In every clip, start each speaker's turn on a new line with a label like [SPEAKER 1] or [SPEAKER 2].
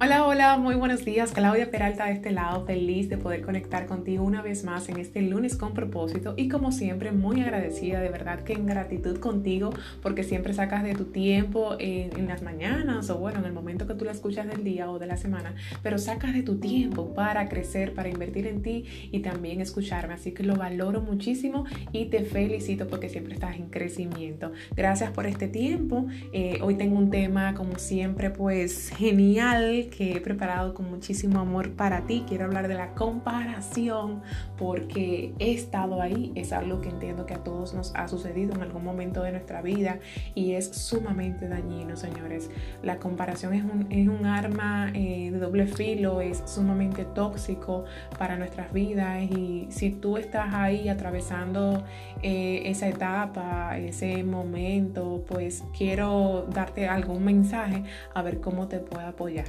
[SPEAKER 1] Hola, hola, muy buenos días. Claudia Peralta de este lado, feliz de poder conectar contigo una vez más en este lunes con propósito y como siempre muy agradecida, de verdad que en gratitud contigo porque siempre sacas de tu tiempo en, las mañanas o bueno, en el momento que tú la escuchas del día o de la semana, pero sacas de tu tiempo para crecer, para invertir en ti y también escucharme. Así que lo valoro muchísimo y te felicito porque siempre estás en crecimiento. Gracias por este tiempo. Eh, hoy tengo un tema como siempre pues genial que he preparado con muchísimo amor para ti. Quiero hablar de la comparación porque he estado ahí, es algo que entiendo que a todos nos ha sucedido en algún momento de nuestra vida y es sumamente dañino, señores. La comparación es un, es un arma eh, de doble filo, es sumamente tóxico para nuestras vidas y si tú estás ahí atravesando eh, esa etapa, ese momento, pues quiero darte algún mensaje a ver cómo te puedo apoyar.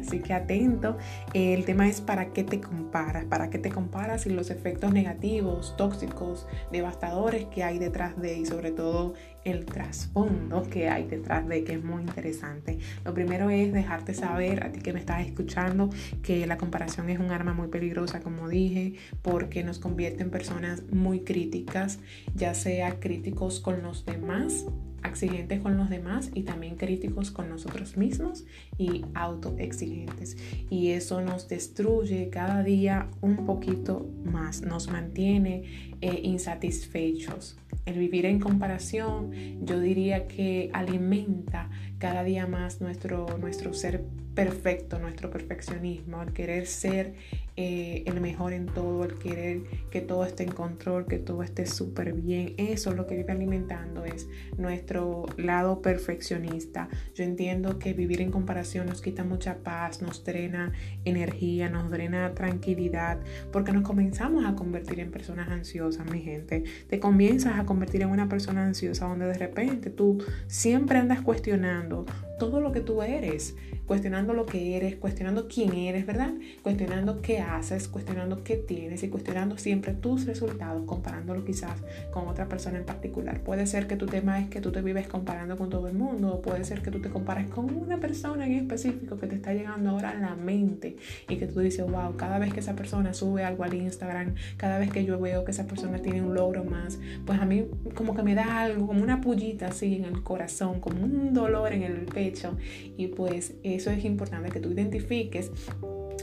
[SPEAKER 1] Así que atento. El tema es para qué te comparas, para qué te comparas y los efectos negativos, tóxicos, devastadores que hay detrás de y sobre todo el trasfondo que hay detrás de que es muy interesante. Lo primero es dejarte saber a ti que me estás escuchando que la comparación es un arma muy peligrosa, como dije, porque nos convierte en personas muy críticas, ya sea críticos con los demás exigentes con los demás y también críticos con nosotros mismos y autoexigentes. Y eso nos destruye cada día un poquito más, nos mantiene eh, insatisfechos. El vivir en comparación, yo diría que alimenta cada día más nuestro, nuestro ser perfecto, nuestro perfeccionismo, el querer ser eh, el mejor en todo, el querer que todo esté en control, que todo esté súper bien. Eso es lo que vive alimentando, es nuestro lado perfeccionista. Yo entiendo que vivir en comparación nos quita mucha paz, nos drena energía, nos drena tranquilidad, porque nos comenzamos a convertir en personas ansiosas, mi gente. Te comienzas a convertir en una persona ansiosa donde de repente tú siempre andas cuestionando pasando todo lo que tú eres, cuestionando lo que eres, cuestionando quién eres, ¿verdad? Cuestionando qué haces, cuestionando qué tienes y cuestionando siempre tus resultados, comparándolo quizás con otra persona en particular. Puede ser que tu tema es que tú te vives comparando con todo el mundo, o puede ser que tú te compares con una persona en específico que te está llegando ahora a la mente y que tú dices, wow, cada vez que esa persona sube algo al Instagram, cada vez que yo veo que esa persona tiene un logro más, pues a mí como que me da algo, como una pullita así en el corazón, como un dolor en el pecho y pues eso es importante que tú identifiques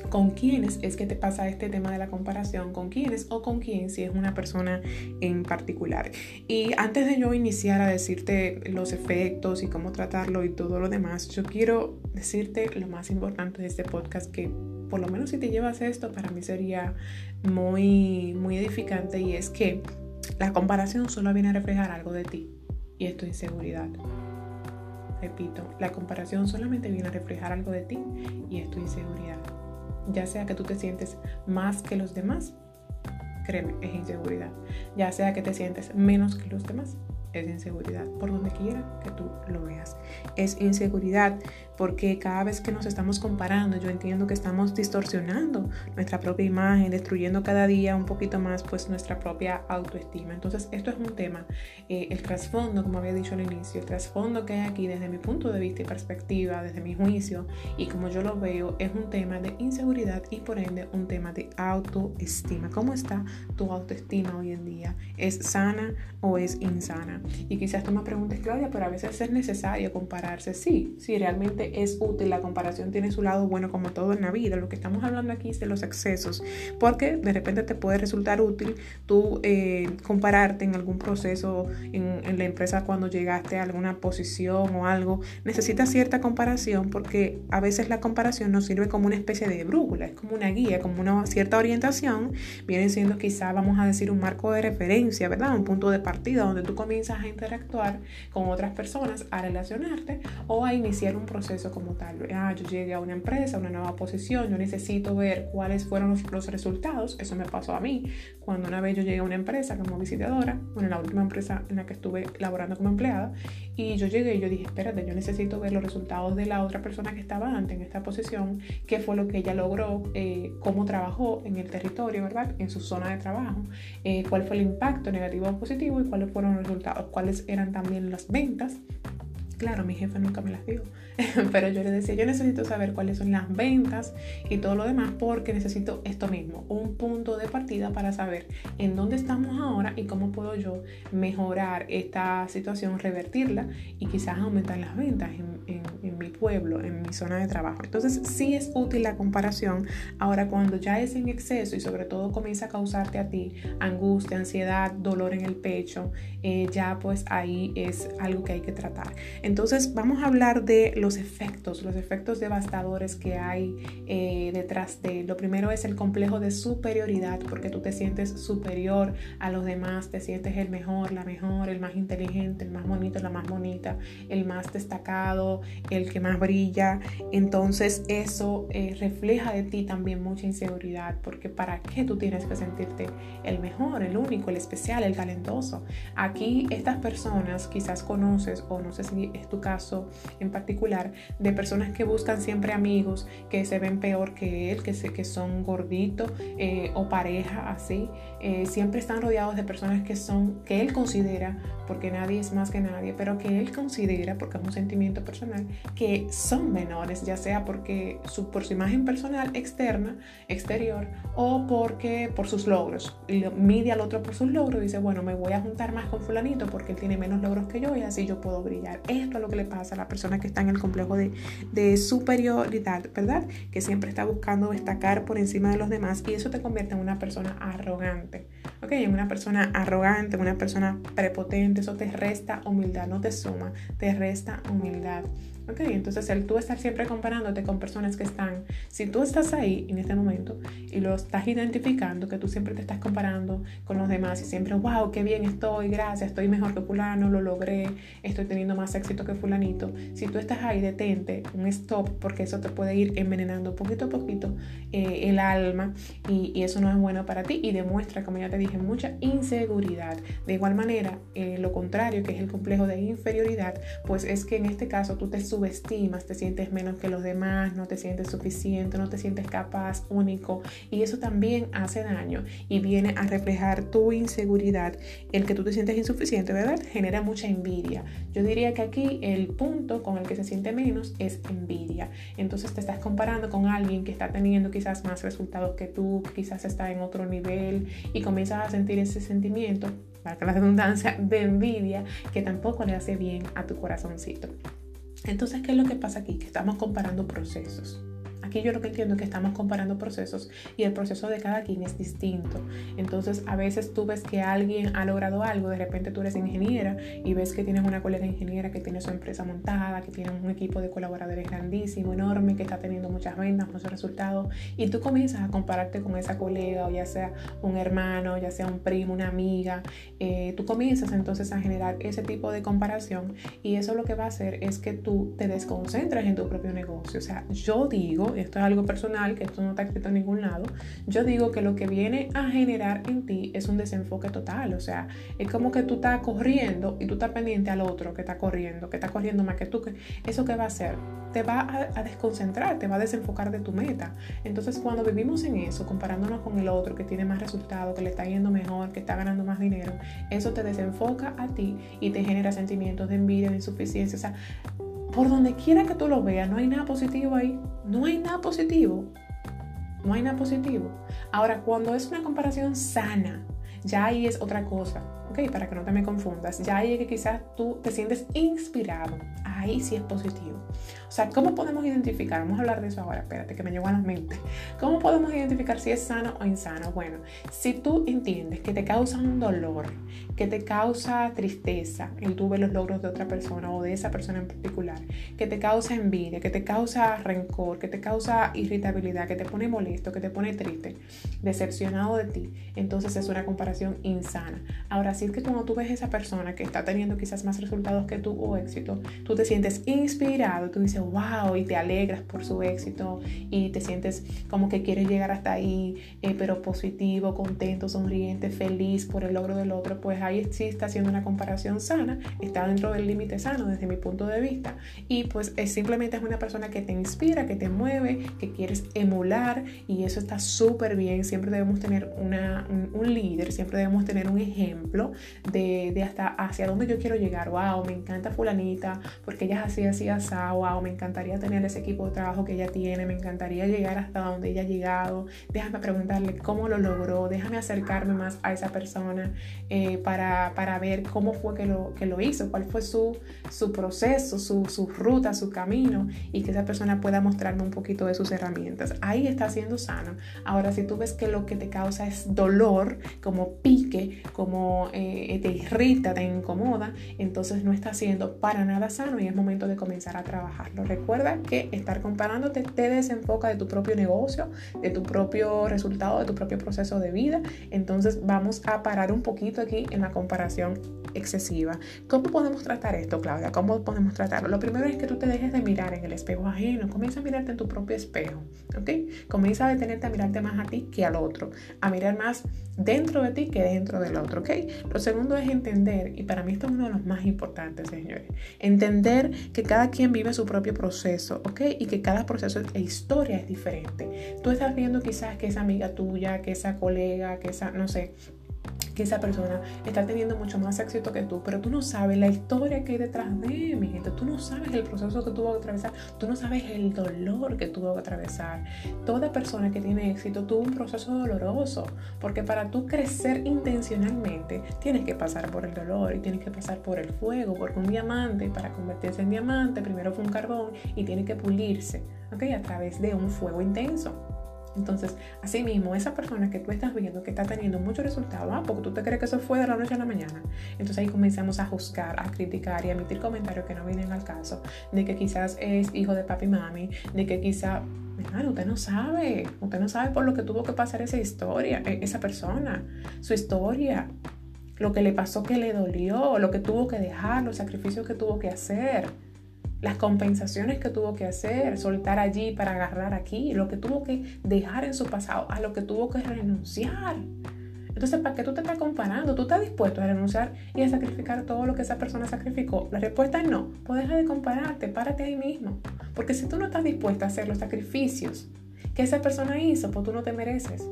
[SPEAKER 1] con quiénes es que te pasa este tema de la comparación, con quiénes o con quién si es una persona en particular. Y antes de yo iniciar a decirte los efectos y cómo tratarlo y todo lo demás, yo quiero decirte lo más importante de este podcast que por lo menos si te llevas esto para mí sería muy muy edificante y es que la comparación solo viene a reflejar algo de ti y es tu inseguridad. Repito, la comparación solamente viene a reflejar algo de ti y es tu inseguridad. Ya sea que tú te sientes más que los demás, créeme, es inseguridad. Ya sea que te sientes menos que los demás, es inseguridad. Por donde quiera que tú lo veas. Es inseguridad porque cada vez que nos estamos comparando, yo entiendo que estamos distorsionando nuestra propia imagen, destruyendo cada día un poquito más pues nuestra propia autoestima. Entonces esto es un tema, eh, el trasfondo, como había dicho al inicio, el trasfondo que hay aquí desde mi punto de vista y perspectiva, desde mi juicio y como yo lo veo, es un tema de inseguridad y por ende un tema de autoestima. ¿Cómo está tu autoestima hoy en día? ¿Es sana o es insana? Y quizás tú me preguntes, Claudia, pero a veces es necesario compararse. Sí, sí, realmente es útil, la comparación tiene su lado bueno como todo en la vida. Lo que estamos hablando aquí es de los excesos, porque de repente te puede resultar útil tú eh, compararte en algún proceso en, la empresa cuando llegaste a alguna posición o algo. Necesitas cierta comparación porque a veces la comparación nos sirve como una especie de brújula, es como una guía, como una cierta orientación. Viene siendo quizá, vamos a decir, un marco de referencia, ¿verdad? Un punto de partida donde tú comienzas a interactuar con otras personas, a relacionarte o a iniciar un proceso como tal. Ah, yo llegué a una empresa, a una nueva posición, yo necesito ver cuáles fueron los, resultados. Eso me pasó a mí cuando una vez yo llegué a una empresa como visitadora, bueno, la última empresa en la que estuve laborando como empleada, y yo llegué y yo dije, espérate, yo necesito ver los resultados de la otra persona que estaba antes en esta posición, qué fue lo que ella logró, eh, cómo trabajó en el territorio, ¿verdad? En su zona de trabajo, eh, cuál fue el impacto negativo o positivo y cuáles fueron los resultados, cuáles eran también las ventas Claro, mi jefe nunca me las dio, pero yo le decía, yo necesito saber cuáles son las ventas y todo lo demás porque necesito esto mismo, un punto de partida para saber en dónde estamos ahora y cómo puedo yo mejorar esta situación, revertirla y quizás aumentar las ventas en, en mi pueblo, en mi zona de trabajo. Entonces sí es útil la comparación. Ahora cuando ya es en exceso y sobre todo comienza a causarte a ti angustia, ansiedad, dolor en el pecho, eh, ya pues ahí es algo que hay que tratar. Entonces vamos a hablar de los efectos, los efectos devastadores que hay eh, detrás de. Lo primero es el complejo de superioridad, porque tú te sientes superior a los demás, te sientes el mejor, la mejor, el más inteligente, el más bonito, la más bonita, el más destacado, el que más brilla. Entonces eso eh, refleja de ti también mucha inseguridad, porque ¿para qué tú tienes que sentirte el mejor, el único, el especial, el talentoso? Aquí estas personas quizás conoces o no sé si es tu caso en particular de personas que buscan siempre amigos que se ven peor que él, que, se, que son gorditos eh, o pareja así. Eh, siempre están rodeados de personas que son, que él considera, porque nadie es más que nadie, pero que él considera, porque es un sentimiento personal, que son menores, ya sea porque por su imagen personal externa, exterior, o porque por sus logros. Mide al otro por sus logros y dice, bueno, me voy a juntar más con fulanito porque él tiene menos logros que yo y así yo puedo brillar. Esto es lo que le pasa a la persona que está en el complejo de, de superioridad, ¿verdad? Que siempre está buscando destacar por encima de los demás y eso te convierte en una persona arrogante. ¿Ok? En una persona arrogante, una persona prepotente, eso te resta humildad, no te suma, te resta humildad. Ok, entonces el tú estar siempre comparándote con personas que están, si tú estás ahí en este momento y lo estás identificando, que tú siempre te estás comparando con los demás y siempre, wow, qué bien estoy, gracias, estoy mejor que fulano, lo logré, estoy teniendo más éxito que fulanito. Si tú estás ahí, detente, un stop, porque eso te puede ir envenenando poquito a poquito eh, el alma y, y, eso no es bueno para ti y demuestra, como ya te dije, mucha inseguridad. De igual manera, eh, lo contrario, que es el complejo de inferioridad, pues es que en este caso tú te subestimas, te sientes menos que los demás, no te sientes suficiente, no te sientes capaz, único. Y eso también hace daño y viene a reflejar tu inseguridad. El que tú te sientes insuficiente, ¿verdad? Genera mucha envidia. Yo diría que aquí el punto con el que se siente menos es envidia. Entonces te estás comparando con alguien que está teniendo quizás más resultados que tú, quizás está en otro nivel y comienzas a sentir ese sentimiento, para la redundancia, de envidia que tampoco le hace bien a tu corazoncito. Entonces, ¿qué es lo que pasa aquí? Que estamos comparando procesos. Aquí yo lo que entiendo es que estamos comparando procesos y el proceso de cada quien es distinto. Entonces, a veces tú ves que alguien ha logrado algo, de repente tú eres ingeniera y ves que tienes una colega ingeniera que tiene su empresa montada, que tiene un equipo de colaboradores grandísimo, enorme, que está teniendo muchas ventas, muchos resultados, y tú comienzas a compararte con esa colega, o ya sea un hermano, ya sea un primo, una amiga, eh, tú comienzas entonces a generar ese tipo de comparación y eso lo que va a hacer es que tú te desconcentres en tu propio negocio. O sea, yo digo, esto es algo personal, que esto no está escrito en ningún lado, yo digo que lo que viene a generar en ti es un desenfoque total, o sea, es como que tú estás corriendo y tú estás pendiente al otro que está corriendo, que está corriendo más que tú, eso que va a hacer, te va a, desconcentrar, te va a desenfocar de tu meta. Entonces, cuando vivimos en eso, comparándonos con el otro que tiene más resultados, que le está yendo mejor, que está ganando más dinero, eso te desenfoca a ti y te genera sentimientos de envidia, de insuficiencia, o sea, por donde quiera que tú lo veas, no hay nada positivo ahí. No hay nada positivo. No hay nada positivo. Ahora, cuando es una comparación sana, ya ahí es otra cosa, ¿ok? Para que no te me confundas. Ya ahí es que quizás tú te sientes inspirado. Ahí sí es positivo. O sea, ¿cómo podemos identificar? Vamos a hablar de eso ahora, espérate, que me llegó a la mente. ¿Cómo podemos identificar si es sano o insano? Bueno, si tú entiendes que te causa un dolor, que te causa tristeza el tú ver los logros de otra persona o de esa persona en particular, que te causa envidia, que te causa rencor, que te causa irritabilidad, que te pone molesto, que te pone triste, decepcionado de ti, entonces es una comparación insana. Ahora, si es que cuando tú ves a esa persona que está teniendo quizás más resultados que tú o éxito, tú te sientes inspirado, tú dices, wow, y te alegras por su éxito y te sientes como que quieres llegar hasta ahí, eh, pero positivo, contento, sonriente, feliz por el logro del otro, pues ahí sí está haciendo una comparación sana, está dentro del límite sano desde mi punto de vista. Y pues es, simplemente es una persona que te inspira, que te mueve, que quieres emular y eso está súper bien, siempre debemos tener una, un, un líder, siempre debemos tener un ejemplo de, de, hasta hacia dónde yo quiero llegar. Wow, me encanta fulanita porque ella es así, así, así. Wow, me encantaría tener ese equipo de trabajo que ella tiene. Me encantaría llegar hasta donde ella ha llegado. Déjame preguntarle cómo lo logró. Déjame acercarme más a esa persona eh, para, para, ver cómo fue que lo, que lo hizo, cuál fue su, su proceso, su, su ruta, su camino y que esa persona pueda mostrarme un poquito de sus herramientas. Ahí está siendo sano. Ahora, si tú ves que lo que te causa es dolor, como pique, como te irrita, te incomoda, entonces no está siendo para nada sano y es momento de comenzar a trabajarlo. Recuerda que estar comparándote te desenfoca de tu propio negocio, de tu propio resultado, de tu propio proceso de vida. Entonces vamos a parar un poquito aquí en la comparación excesiva. ¿Cómo podemos tratar esto, Claudia? ¿Cómo podemos tratarlo? Lo primero es que tú te dejes de mirar en el espejo ajeno. Comienza a mirarte en tu propio espejo, ¿ok? Comienza a detenerte a mirarte más a ti que al otro, a mirar más dentro de ti que dentro del otro, ¿ok? Lo segundo es entender, y para mí esto es uno de los más importantes, señores, entender que cada quien vive su propio proceso, ¿ok? Y que cada proceso e historia es diferente. Tú estás viendo quizás que esa amiga tuya, que esa colega, que esa, no sé, que esa persona está teniendo mucho más éxito que tú, pero tú no sabes la historia que hay detrás de mi gente, tú no sabes el proceso que tuvo que atravesar, tú no sabes el dolor que tuvo que atravesar. Toda persona que tiene éxito tuvo un proceso doloroso, porque para tú crecer intencionalmente tienes que pasar por el dolor y tienes que pasar por el fuego, porque un diamante para convertirse en diamante primero fue un carbón y tiene que pulirse, ¿ok? A través de un fuego intenso. Entonces, así mismo, esa persona que tú estás viendo que está teniendo mucho resultado, ah, porque tú te crees que eso fue de la noche a la mañana. Entonces ahí comenzamos a juzgar, a criticar y a emitir comentarios que no vienen al caso, de que quizás es hijo de papi y mami, de que quizá, hermano, usted no sabe, usted no sabe por lo que tuvo que pasar esa historia, e, esa persona, su historia, lo que le pasó que le dolió, lo que tuvo que dejar, los sacrificios que tuvo que hacer las compensaciones que tuvo que hacer, soltar allí para agarrar aquí, lo que tuvo que dejar en su pasado, a lo que tuvo que renunciar. Entonces, ¿para qué tú te estás comparando? ¿Tú estás dispuesto a renunciar y a sacrificar todo lo que esa persona sacrificó? La respuesta es no. Pues deja de compararte, párate ahí mismo. Porque si tú no estás dispuesto a hacer los sacrificios que esa persona hizo, pues tú no te mereces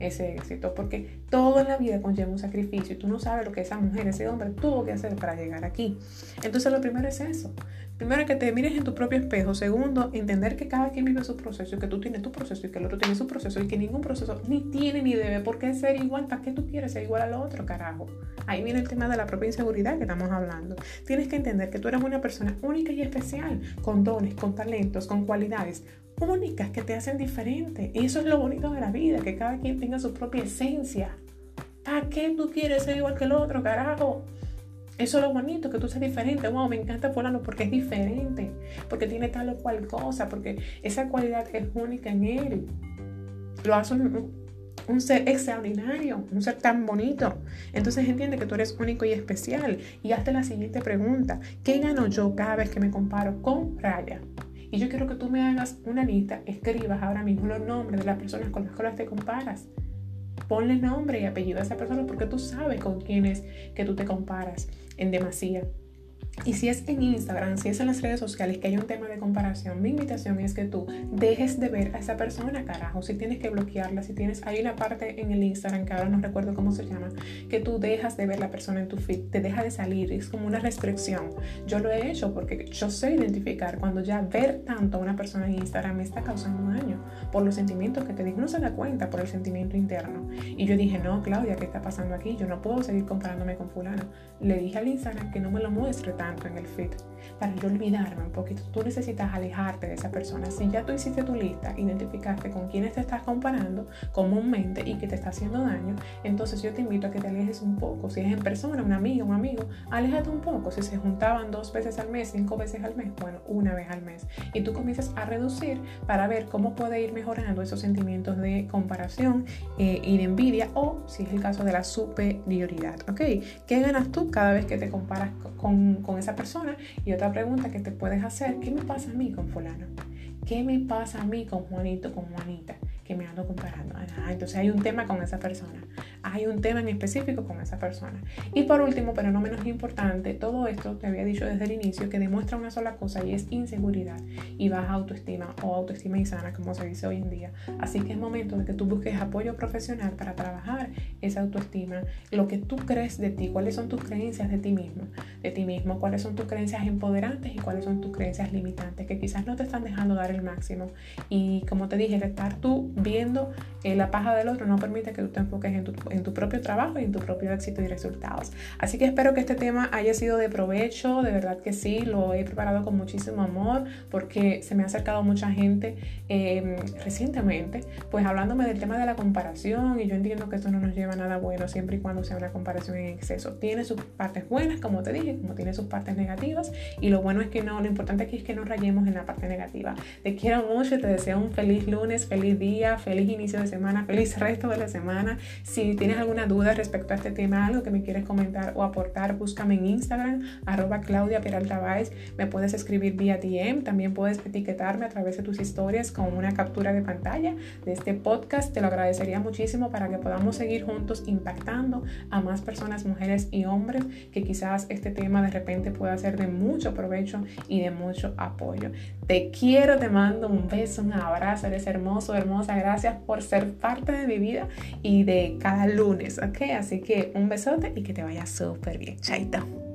[SPEAKER 1] ese éxito, porque todo en la vida conlleva un sacrificio y tú no sabes lo que esa mujer, ese hombre tuvo que hacer para llegar aquí. Entonces lo primero es eso. Primero que te mires en tu propio espejo. Segundo, entender que cada quien vive su proceso que tú tienes tu proceso y que el otro tiene su proceso y que ningún proceso ni tiene ni debe por qué ser igual. ¿Para qué tú quieres ser igual al otro, carajo? Ahí viene el tema de la propia inseguridad que estamos hablando. Tienes que entender que tú eres una persona única y especial, con dones, con talentos, con cualidades únicas que te hacen diferente. Y eso es lo bonito de la vida, que cada quien tenga su propia esencia. ¿Para qué tú quieres ser igual que el otro, carajo? Eso es lo bonito, que tú seas diferente. Wow, me encanta fulano porque es diferente, porque tiene tal o cual cosa, porque esa cualidad es única en él. Lo hace un, un ser extraordinario, un ser tan bonito. Entonces entiende que tú eres único y especial. Y hazte la siguiente pregunta. ¿Qué gano yo cada vez que me comparo con Raya? Y yo quiero que tú me hagas una lista, escribas ahora mismo los nombres de las personas con las cuales te comparas. Ponle nombre y apellido a esa persona porque tú sabes con quién es que tú te comparas en demasía. Y si es en Instagram, si es en las redes sociales que hay un tema de comparación, mi invitación es que tú dejes de ver a esa persona, carajo. Si tienes que bloquearla, si tienes, hay una parte en el Instagram que ahora no recuerdo cómo se llama, que tú dejas de ver la persona en tu feed, te deja de salir, es como una restricción. Yo lo he hecho porque yo sé identificar cuando ya ver tanto a una persona en Instagram me está causando daño por los sentimientos que te digo. Uno se da cuenta por el sentimiento interno. Y yo dije, no, Claudia, ¿qué está pasando aquí? Yo no puedo seguir comparándome con fulano. Le dije al Instagram que no me lo muestre tanto en el feed para yo olvidarme un poquito. Tú necesitas alejarte de esa persona. Si ya tú hiciste tu lista, identificaste con quiénes te estás comparando comúnmente y que te está haciendo daño, entonces yo te invito a que te alejes un poco. Si es en persona, una amiga, un amigo, aléjate un poco. Si se juntaban dos veces al mes, cinco veces al mes, bueno, una vez al mes. Y tú comienzas a reducir para ver cómo puede ir mejorando esos sentimientos de comparación eh, y de envidia o, si es el caso, de la superioridad. ¿Ok? ¿Qué ganas tú cada vez que te comparas con, con esa persona? Y otra pregunta que te puedes hacer, ¿qué me pasa a mí con fulano? ¿Qué me pasa a mí con Juanito, con Juanita? Que me ando comparando. Entonces hay un tema con esa persona. hay un tema en específico con esa persona. Y por último, pero no menos importante, todo esto te había dicho desde el inicio que demuestra una sola cosa y es inseguridad y baja autoestima o autoestima insana, como se dice hoy en día. Así que es momento de que tú busques apoyo profesional para trabajar esa autoestima, lo que tú crees de ti, cuáles son tus creencias de ti mismo, de ti mismo, cuáles son tus creencias empoderantes y cuáles son tus creencias limitantes que quizás no te están dejando dar el máximo. Y como te dije, el estar tú viendo eh, la paja del otro no permite que tú te enfoques en tu, en tu propio trabajo y en tu propio éxito y resultados. Así que espero que este tema haya sido de provecho, de verdad que sí, lo he preparado con muchísimo amor porque se me ha acercado mucha gente em, recientemente, pues hablándome del tema de la comparación y yo entiendo que esto no nos lleva a nada bueno siempre y cuando sea una comparación en exceso. Tiene sus partes buenas, como te dije, como tiene sus partes negativas y lo bueno es que no, lo importante aquí es que no rayemos en la parte negativa. Te quiero mucho, te deseo un feliz lunes, feliz día, feliz inicio de semana, feliz resto de la semana. Si tienes alguna duda respecto a este tema, algo que me quieres comentar o aportar, búscame en Instagram, arroba Claudia Peralta Me puedes escribir vía DM, también puedes etiquetarme a través de tus historias con una captura de pantalla de este podcast. Te lo agradecería muchísimo para que podamos seguir juntos impactando a más personas, mujeres y hombres, que quizás este tema de repente pueda ser de mucho provecho y de mucho apoyo. Te quiero, te mando un beso, un abrazo, eres hermoso, hermosa. Gracias por ser parte de mi vida y de cada lunes, ¿ok? Así que un besote y que te vaya súper bien. Chaito.